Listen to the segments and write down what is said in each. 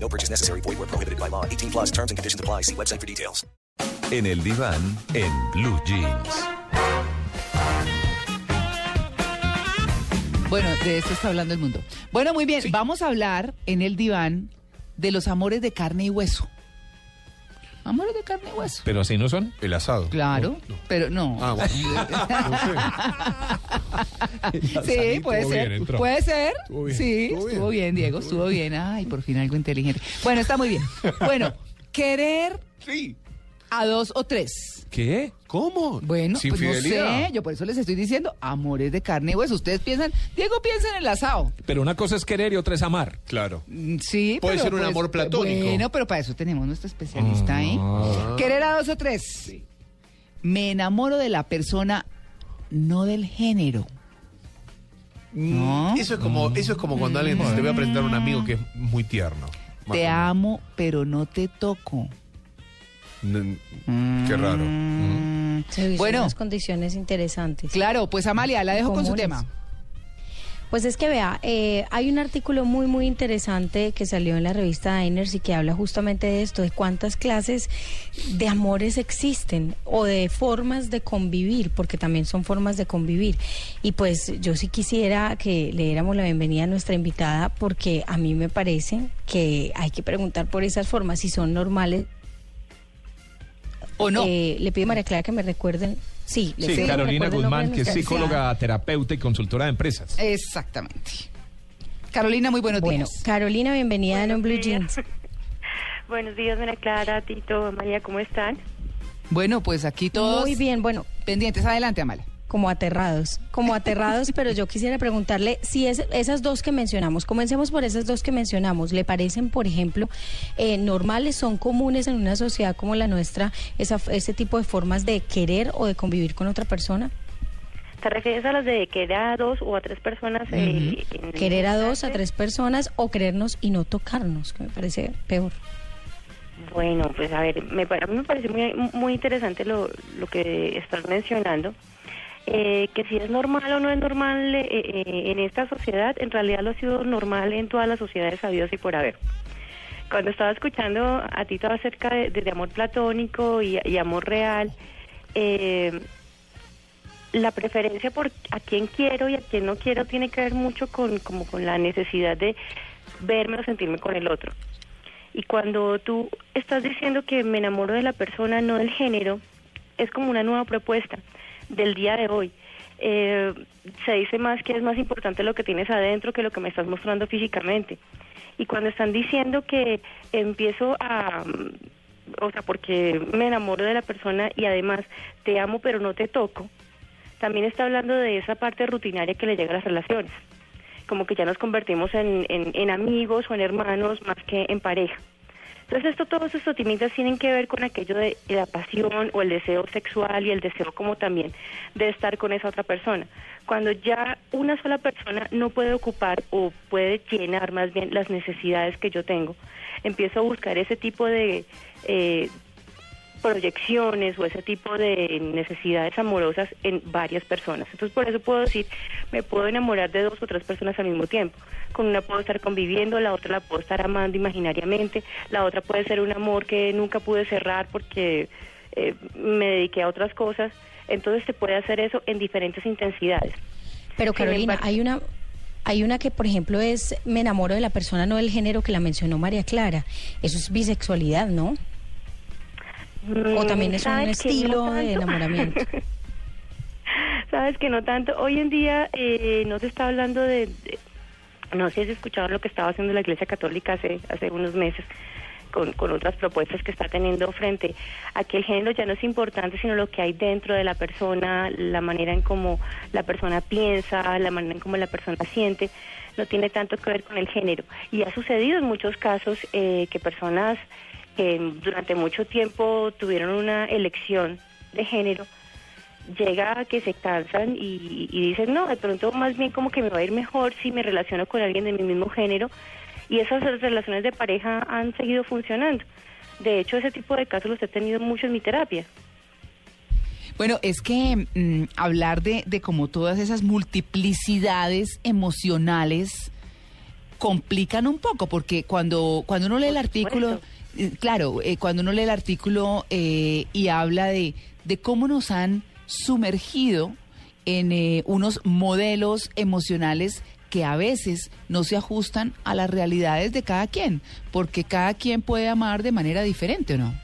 No purchase necessary. Void where prohibited by law. 18 plus terms and conditions apply. See website for details. En el diván, en Blue Jeans. Bueno, de esto está hablando el mundo. Bueno, muy bien, vamos a hablar en el diván de los amores de carne y hueso. Amores de carne y hueso. Pero así no son. El asado. Claro, pero no. Ah, bueno. sí, puede estuvo ser. bien, puede ser. Estuvo bien, Sí, estuvo estuvo bien. Diego, estuvo bien. Ay, por fin algo inteligente. Bueno, está muy bien. Bueno, querer Sí. a dos o tres. ¿Qué? ¿Cómo? Bueno, Sin pues no sé, yo por eso les estoy diciendo amores de carne y hueso. Ustedes piensan, Diego piensa en el asado. Pero una cosa es querer y otra es amar. Claro. Mm, Sí, Puede pero, ser un pues, amor platónico. Bueno, pero para eso tenemos nuestro especialista ahí. Querer a dos o tres. Me enamoro de la persona, no del género. No. Mm, Eso es como, eso es como cuando alguien dice, te voy a presentar a un amigo que es muy tierno. Más Te menos. amo, pero no te toco. Qué raro. Mm. Se Bueno. unas condiciones interesantes. Claro, pues Amalia, la dejo con su tema. Pues es que vea, eh, hay un artículo muy, muy interesante que salió en la revista Diners y que habla justamente de esto, de cuántas clases de amores existen o de formas de convivir, porque también son formas de convivir. Y pues yo sí quisiera que le diéramos la bienvenida a nuestra invitada, porque a mí me parece que hay que preguntar por esas formas, si son normales. ¿O no? Eh, le pido a María Clara que me recuerden. Sí, le Sí, pido que me Carolina recuerde de Guzmán, que es psicóloga, terapeuta y consultora de empresas. Exactamente. Carolina, muy buenos Bueno, días. Carolina, bienvenida en Blue Jeans. Buenos días, María Clara, Tito, María, ¿cómo están? Bueno, pues aquí todos Muy bien, bueno, pendientes. Adelante, Amalia. Como aterrados, como aterrados, pero yo quisiera preguntarle si es, esas dos que mencionamos, comencemos por esas dos que mencionamos, ¿le parecen, por ejemplo, eh, normales, son comunes en una sociedad como la nuestra, esa, ese tipo de formas de querer o de convivir con otra persona? ¿Te refieres a las de querer a dos o a tres personas? eh, Querer a dos, a tres personas o querernos y no tocarnos, que me parece peor. Bueno, pues a ver, me, a mí me parece muy, muy interesante lo, lo que estás mencionando. Eh, que si es normal o no es normal eh, eh, en esta sociedad, en realidad lo ha sido normal en todas las sociedades habidas y por haber. Cuando estaba escuchando a Tito acerca de, de amor platónico y, y amor real, eh, la preferencia por a quién quiero y a quién no quiero tiene que ver mucho con, como con la necesidad de verme o sentirme con el otro. Y cuando tú estás diciendo que me enamoro de la persona, no del género, es como una nueva propuesta del día de hoy. Eh, se dice más que es más importante lo que tienes adentro que lo que me estás mostrando físicamente. Y cuando están diciendo que empiezo a, mm, o sea, porque me enamoro de la persona y además te amo pero no te toco, también está hablando de esa parte rutinaria que le llega a las relaciones. Como que ya nos convertimos en, en, en amigos o en hermanos más que en pareja. Entonces esto, todos estos timitas tienen que ver con aquello de la pasión o el deseo sexual y el deseo como también de estar con esa otra persona. Cuando ya una sola persona no puede ocupar o puede llenar más bien las necesidades que yo tengo, empiezo a buscar ese tipo de eh, proyecciones o ese tipo de necesidades amorosas en varias personas. Entonces por eso puedo decir, me puedo enamorar de dos o tres personas al mismo tiempo. Con una puedo estar conviviendo, la otra la puedo estar amando imaginariamente, la otra puede ser un amor que nunca pude cerrar porque eh, me dediqué a otras cosas. Entonces se puede hacer eso en diferentes intensidades. Pero Carolina, hay una hay una que, por ejemplo, es me enamoro de la persona, no del género que la mencionó María Clara. Eso es bisexualidad, ¿no? O también es un ¿Sabes que no estilo de enamoramiento. Sabes que no tanto. Hoy en día eh, no se está hablando de, de- No sé si has escuchado lo que estaba haciendo la Iglesia Católica hace, hace unos meses con, con otras propuestas que está teniendo frente a que el género ya no es importante, sino lo que hay dentro de la persona, la manera en cómo la persona piensa, la manera en cómo la persona siente, no tiene tanto que ver con el género. Y ha sucedido en muchos casos eh, que personas que durante mucho tiempo tuvieron una elección de género, llega a que se cansan y, y dicen, no, de pronto más bien como que me va a ir mejor si me relaciono con alguien de mi mismo género. Y esas relaciones de pareja han seguido funcionando. De hecho, ese tipo de casos los he tenido mucho en mi terapia. Bueno, es que mm, hablar de, de como todas esas multiplicidades emocionales complican un poco, porque cuando, cuando uno lee el artículo, supuesto. Eh, claro, eh, cuando uno lee el artículo eh, y habla de, de cómo nos han sumergido en eh, unos modelos emocionales que a veces no se ajustan a las realidades de cada quien, porque cada quien puede amar de manera diferente, ¿o no?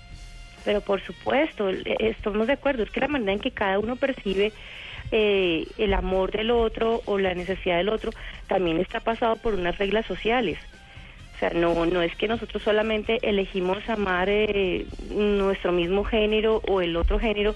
Pero por supuesto, eh, estamos de acuerdo, es que la manera en que cada uno percibe eh, el amor del otro o la necesidad del otro también está pasado por unas reglas sociales. O sea, no, no es que nosotros solamente elegimos amar eh, nuestro mismo género o el otro género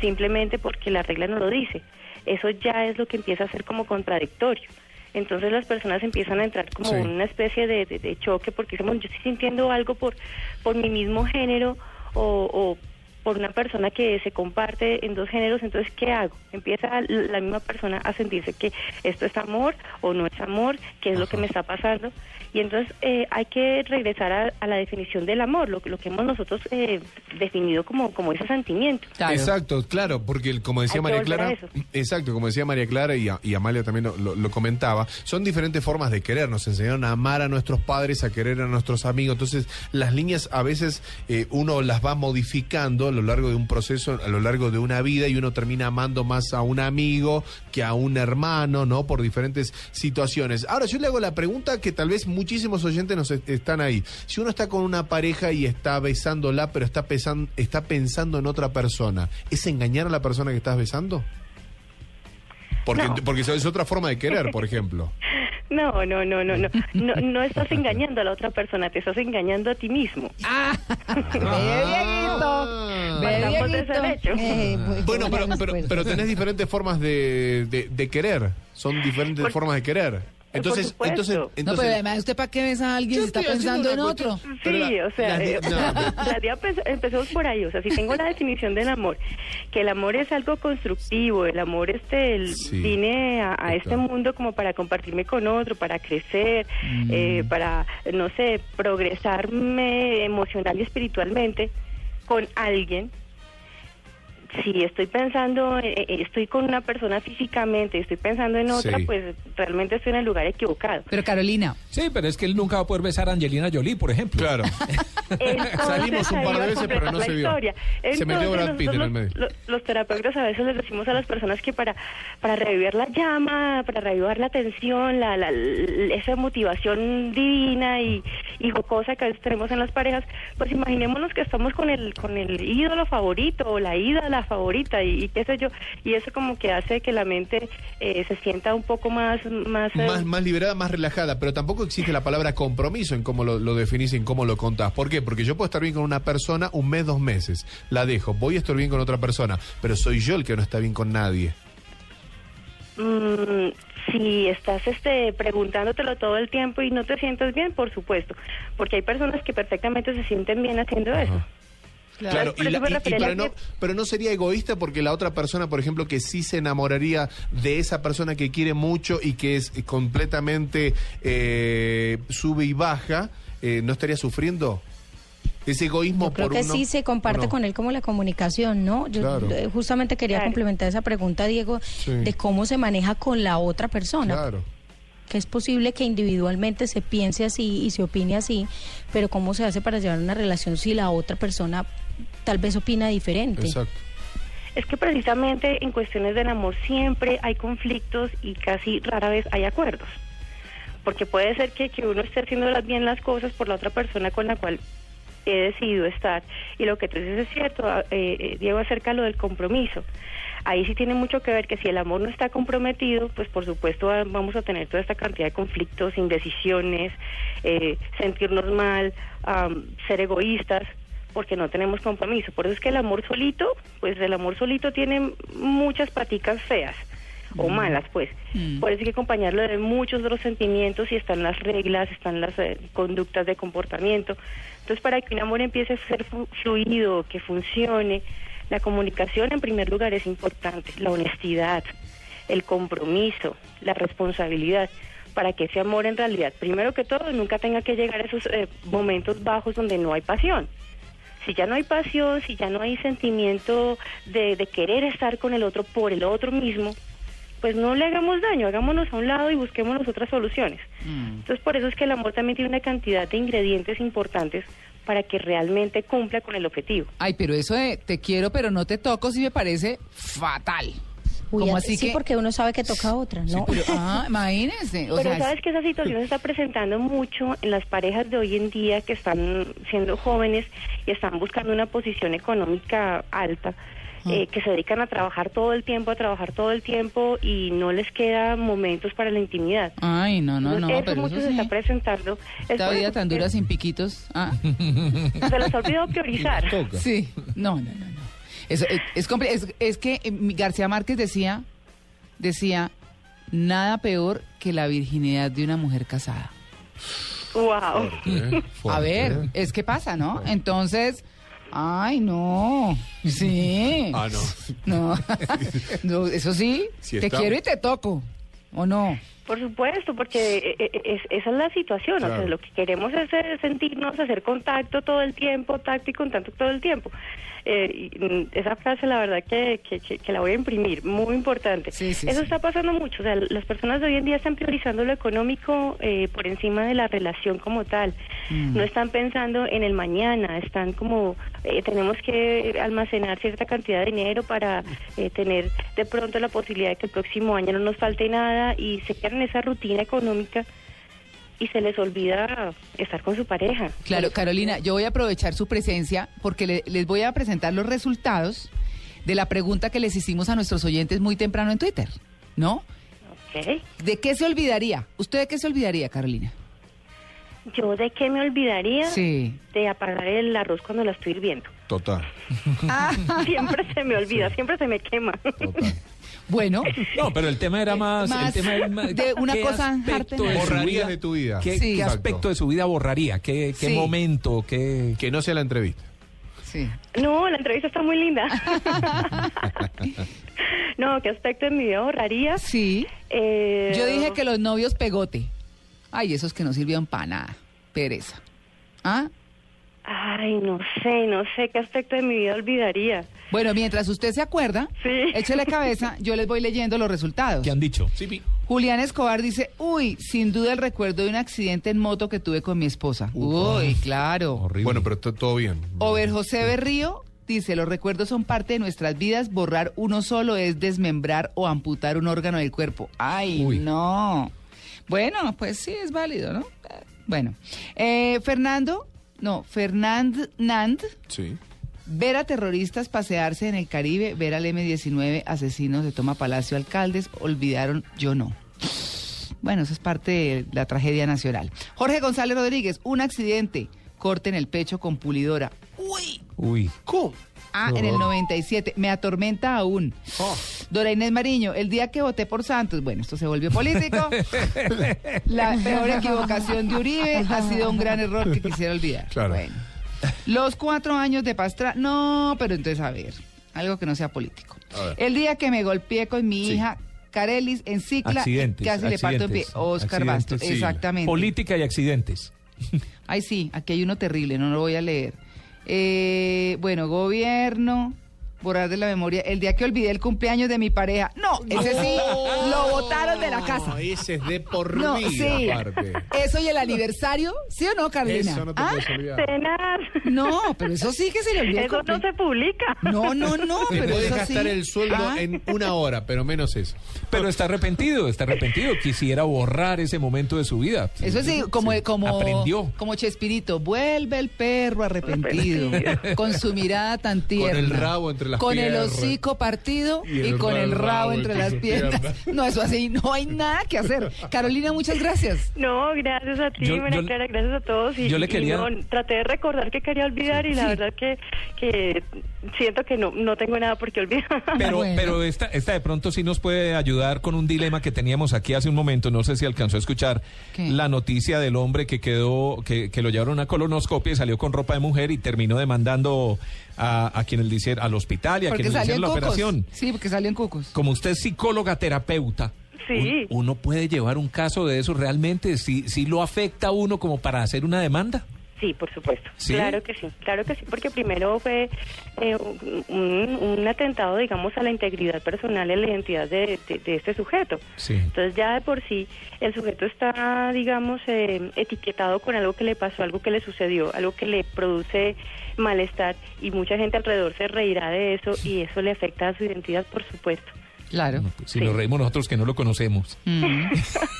simplemente porque la regla no lo dice. Eso ya es lo que empieza a ser como contradictorio. Entonces las personas empiezan a entrar como Sí. una especie de, de- de choque porque dicen, "Bueno, yo estoy sintiendo algo por, por mi mismo género o, o por una persona que se comparte en dos géneros, entonces ¿qué hago? Empieza la misma persona a sentirse que esto es amor o no es amor, qué es lo que me está pasando. Y entonces eh, hay que regresar a, a la definición del amor, lo, que- lo que hemos nosotros eh, definido como, como ese sentimiento. Claro. Exacto, claro, porque el- como decía Hay María Clara, exacto, como decía María Clara y, a- y Amalia también lo, lo- lo comentaba, son diferentes formas de querer. Nos enseñaron a amar a nuestros padres, a querer a nuestros amigos. Entonces, las líneas a veces eh, uno las va modificando lo largo de un proceso, a lo largo de una vida, y uno termina amando más a un amigo que a un hermano, ¿no? Por diferentes situaciones. Ahora, yo le hago la pregunta que tal vez muchísimos oyentes nos est- están ahí. Si uno está con una pareja y está besándola, pero está, pesan- está pensando en otra persona, ¿es engañar a la persona que estás besando? Porque, No. porque es otra forma de querer, por ejemplo. No, no, no, no, no, no, no estás engañando a la otra persona, te estás engañando a ti mismo. De ese Dieguito. hecho. Eh, Bueno, buena pero, pero, pero tenés diferentes formas de, de- de querer. Son diferentes Por- formas de querer. Entonces, entonces, No, pero además, ¿usted para qué besa a alguien si está pensando en otro? Sí, la- o sea, eh, no, la empezamos por ahí, o sea, si tengo la definición del amor, que el amor es algo constructivo, el amor este, el- Sí, vine a, a este mundo como para compartirme con otro, para crecer, Mm. eh, para, no sé, progresarme emocional y espiritualmente con alguien. Si estoy pensando, eh, eh, estoy con una persona físicamente, estoy pensando en otra, Sí. pues realmente estoy en el lugar equivocado. Pero Carolina, Sí, pero es que él nunca va a poder besar a Angelina Jolie, por ejemplo. Claro. Entonces, Salimos un par de veces, pero no se la vio. historia. Se metió Entonces, Brad Pitt en el medio. Los, los terapeutas a veces les decimos a las personas que para, para revivir la llama, para revivir la tensión, la, la- l- esa motivación divina y, y jocosa que a veces tenemos en las parejas, pues imaginémonos que estamos con el, con el ídolo favorito o la ídola favorita y, y qué sé yo, y eso como que hace que la mente eh, se sienta un poco más... Más, eh, más, más liberada, más relajada, pero tampoco existe la palabra compromiso en cómo lo, lo definís, en cómo lo contás. ¿Por qué? Porque yo puedo estar bien con una persona un mes, dos meses, la dejo, voy a estar bien con otra persona, pero soy yo el que no está bien con nadie. Mm, si estás este, preguntándotelo todo el tiempo y no te sientes bien, por supuesto, porque hay personas que perfectamente se sienten bien haciendo eso. Claro, y la- y- y pero, no, que- pero no sería egoísta porque la otra persona, por ejemplo, que sí se enamoraría de esa persona que quiere mucho y que es completamente eh, sube y baja, eh, ¿no estaría sufriendo? Ese egoísmo Yo creo por que uno, sí se comparte con él como la comunicación, ¿no? Yo Claro. eh, justamente quería Claro. complementar esa pregunta, Diego, Sí. de cómo se maneja con la otra persona. Claro. Que es posible que individualmente se piense así y se opine así, pero cómo se hace para llevar una relación si la otra persona tal vez opina diferente. Exacto. Es que precisamente en cuestiones del amor siempre hay conflictos y casi rara vez hay acuerdos. Porque puede ser que, que uno esté haciendo las- bien las cosas por la otra persona con la cual he decidido estar. Y lo que tú dices es cierto, ah, eh, eh, Diego, acerca de lo del compromiso. Ahí sí tiene mucho que ver que si el amor no está comprometido, pues por supuesto vamos a tener toda esta cantidad de conflictos, indecisiones, eh, sentirnos mal, ser egoístas, porque no tenemos compromiso. Por eso es que el amor solito, pues el amor solito tiene muchas paticas feas. o malas, pues. Mm. Por eso hay que acompañarlo de muchos otros sentimientos y están las reglas, están las eh, conductas de comportamiento. Entonces, para que un amor empiece a ser fluido, que funcione, la comunicación en primer lugar es importante, la honestidad, el compromiso, la responsabilidad, para que ese amor en realidad, primero que todo, nunca tenga que llegar a esos eh, momentos bajos donde no hay pasión. Si ya no hay pasión, si ya no hay sentimiento de, de querer estar con el otro por el otro mismo, pues no le hagamos daño, hagámonos a un lado y busquémonos otras soluciones. Entonces, por eso es que el amor también tiene una cantidad de ingredientes importantes para que realmente cumpla con el objetivo. Ay, pero eso de te quiero pero no te toco sí me parece fatal. Uy, ¿Cómo así sí, que? porque uno sabe que toca a otra, ¿no? Pero, ah, imagínense. O Pero sea, sabes que esa situación se está presentando mucho en las parejas de hoy en día que están siendo jóvenes y están buscando una posición económica alta, eh, que se dedican a trabajar todo el tiempo, a trabajar todo el tiempo y no les quedan momentos para la intimidad. Ay, no, no, no, eso pero mucho eso se sí. está presentando. Es Esta vida tan dura sin piquitos. Ah. Se les ha olvidado priorizar. Sí, no, no, no, es, es, es- es que eh, García Márquez decía, decía, nada peor que la virginidad de una mujer casada. Wow. ¿eh? A ver, ¿eh? es que pasa, ¿no? Entonces, ay, no, sí. Ah, no. No, No, eso sí, Sí te quiero y te toco, ¿o no? Por supuesto, porque eh, eh, es- esa es la situación. O sea, lo que queremos es eh, sentirnos, hacer contacto todo el tiempo, tacto y contacto todo el tiempo. Eh, y, mm, esa frase, la verdad, que, que, que- que la voy a imprimir, muy importante. Sí, sí, Eso sí. está pasando mucho. O sea, las personas de hoy en día están priorizando lo económico eh, por encima de la relación como tal. Mm. No están pensando en el mañana, están como, eh, tenemos que almacenar cierta cantidad de dinero para eh, tener de pronto la posibilidad de que el próximo año no nos falte nada y se quedan en esa rutina económica y se les olvida estar con su pareja. Claro, Carolina, yo voy a aprovechar su presencia porque le- les voy a presentar los resultados de la pregunta que les hicimos a nuestros oyentes muy temprano en Twitter, ¿no? Ok. ¿De qué se olvidaría? ¿Usted de qué se olvidaría, Carolina? ¿Yo de qué me olvidaría? Sí. De apagar el arroz cuando la estoy hirviendo. Total. Siempre se me olvida, siempre se me quema. Total. Bueno, No, pero el tema era más, Más el tema era más- de una ¿qué cosa aspecto de su Borrarías vida- de tu vida. ¿Qué, Sí. qué Exacto. aspecto de su vida borraría? ¿Qué, qué Sí. momento? ¿Qué, Que no sea la entrevista. sí. No, la entrevista está muy linda. no, ¿qué aspecto de mi vida borraría? Sí. Eh, Yo dije que los novios pegote. Ay, esos que no sirvieron para nada. Pereza. ¿Ah? Ay, no sé, no sé qué aspecto de mi vida olvidaría. Bueno, mientras usted se acuerda, Sí. échele cabeza, yo les voy leyendo los resultados. qué han dicho? Sí, Julián Escobar dice, uy, sin duda el recuerdo de un accidente en moto que tuve con mi esposa. Uy, claro. Horrible. Bueno, pero to- todo bien. Over José Berrío dice, los recuerdos son parte de nuestras vidas, borrar uno solo es desmembrar o amputar un órgano del cuerpo. Ay, Uy. no. Bueno, pues sí, es válido, ¿no? Bueno, Eh, Fernando, no, Fernand Nand, Sí. ver a terroristas pasearse en el Caribe, ver al M-19 asesinos de Toma Palacio Alcaldes, olvidaron, yo no. Bueno, eso es parte de la tragedia nacional. Jorge González Rodríguez, un accidente, corte en el pecho con pulidora. Uy, Uy. ¿Cómo? ah, en el 97, me atormenta aún. Dora Inés Mariño, el día que voté por Santos, bueno, esto se volvió político. La peor equivocación de Uribe ha sido un gran error que quisiera olvidar. Claro. Bueno. Los cuatro años de Pastra, no, pero entonces a ver, algo que no sea político. El día que me golpeé con mi Sí. hija Carelis en cicla, Accidentes. casi le parto en pie. Oscar Bastos, sí. exactamente. Política y accidentes. Ay, sí, aquí hay uno terrible, no lo voy a leer. Eh, bueno, gobierno, borrar de la memoria. El día que olvidé el cumpleaños de mi pareja. No, ese sí, lo botaron de la casa. No, ese es de por No, vida, sí. aparte. Eso y el aniversario, ¿sí o no, Carolina? Eso no te ¿Ah? Tenaz. No, pero eso sí que se le olvidó. Eso no se publica. No, no, no, Te pero puedes eso gastar sí. el sueldo Ah, en una hora, pero menos eso. Pero está arrepentido, está arrepentido. Quisiera borrar ese momento de su vida. Eso sí, como, como, Aprendió. como Chespirito, vuelve el perro arrepentido, con su mirada tan tierna. Con el rabo entre entre las con el hocico partido Y y, el con el rabo rabo entre las piernas. piernas. No, eso así, no hay nada que hacer. Carolina, muchas gracias. No, gracias a ti, Yo- María yo- Clara, gracias a todos. Y, yo le y quería- no, traté de recordar que quería olvidar y la Sí. verdad que, que siento que no, no tengo nada por qué olvidar. Pero, Bueno. pero esta, esta de pronto sí nos puede ayudar con un dilema que teníamos aquí hace un momento. No sé si alcanzó a escuchar ¿Qué? la noticia del hombre que quedó, que, que lo llevaron a una colonoscopia y salió con ropa de mujer y terminó demandando a, a quienes le hicieron, al hospital y a Porque quienes hicieron la operación. Sí, porque salió en cucos. Como usted es psicóloga terapeuta, Sí. un- uno puede llevar un caso de eso realmente, si, si lo afecta a uno como para hacer una demanda. Sí, por supuesto. ¿Sí? Claro que sí, claro que sí, porque primero fue eh, un, un atentado, digamos, a la integridad personal y a la identidad de, de- de este sujeto. Sí. Entonces ya de por sí el sujeto está, digamos, eh, etiquetado con algo que le pasó, algo que le sucedió, algo que le produce malestar y mucha gente alrededor se reirá de eso y eso le afecta a su identidad, por supuesto. Claro. No, pues, si Sí. nos reímos nosotros que no lo conocemos. Mm.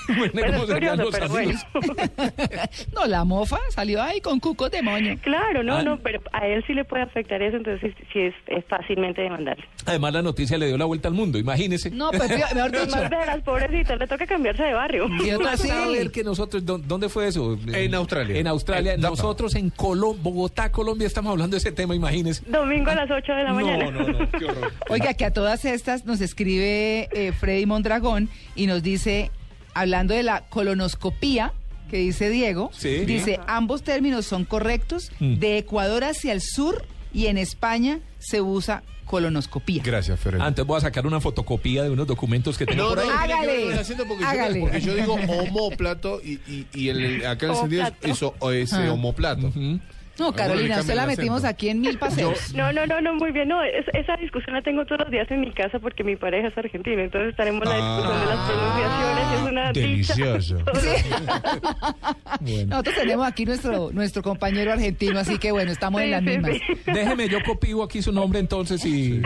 Bueno, Bueno, ¿cómo es serían curioso, los pero bueno. No, la mofa salió ahí con cucos de moño. Claro, no, Ah. no, pero a él sí le puede afectar eso, entonces sí, sí es, es fácilmente demandarle. Además, la noticia le dio la vuelta al mundo, imagínese. No, pues mejor Pero dicho. más de las pobrecitas le toca cambiarse de barrio. Y otra sí. saber que nosotros, ¿dó- ¿dónde fue eso? En Australia. En Australia. En nosotros en Colo Bogotá, Colombia, estamos hablando de ese tema, imagínese. Domingo a las 8 de la mañana. No, no, no, qué horror. Oiga, que a todas estas nos escribe eh, Freddy Mondragón y nos dice, hablando de la colonoscopía, que dice Diego, Sí. dice, ambos términos son correctos, Mm. de Ecuador hacia el sur y en España se usa colonoscopía. Gracias, Fer. Antes voy a sacar una fotocopia de unos documentos que tengo No, por no, ahí. ver Hágale. porque, Hágale. Yo, porque yo digo homóplato y, y, y en el- acá en el sentido es eso, ese Ah. homoplato. Ujú. No, Carolina, usted la metimos aquí en mil paseos. No, no, no, no, muy bien. No, es- esa discusión la tengo todos los días en mi casa porque mi pareja es argentina. Entonces tenemos la discusión de las Ah, pronunciaciones. Es una delicioso. dicha. Nosotros tenemos aquí nuestro, nuestro compañero argentino, así que bueno, estamos en las sí, mismas. sí. Déjeme, yo copio aquí su nombre entonces y...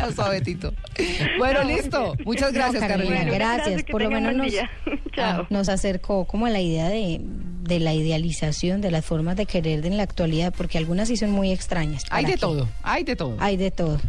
Alfabetito. Bueno, listo. Muchas gracias, No, Carolina, Carolina. gracias. Por lo menos nos, ah, nos acercó como a la idea de, de la idealización, de las formas de querer en la actualidad, porque algunas sí son muy extrañas. Hay ¿Para de qué? todo, hay de todo. Hay de todo.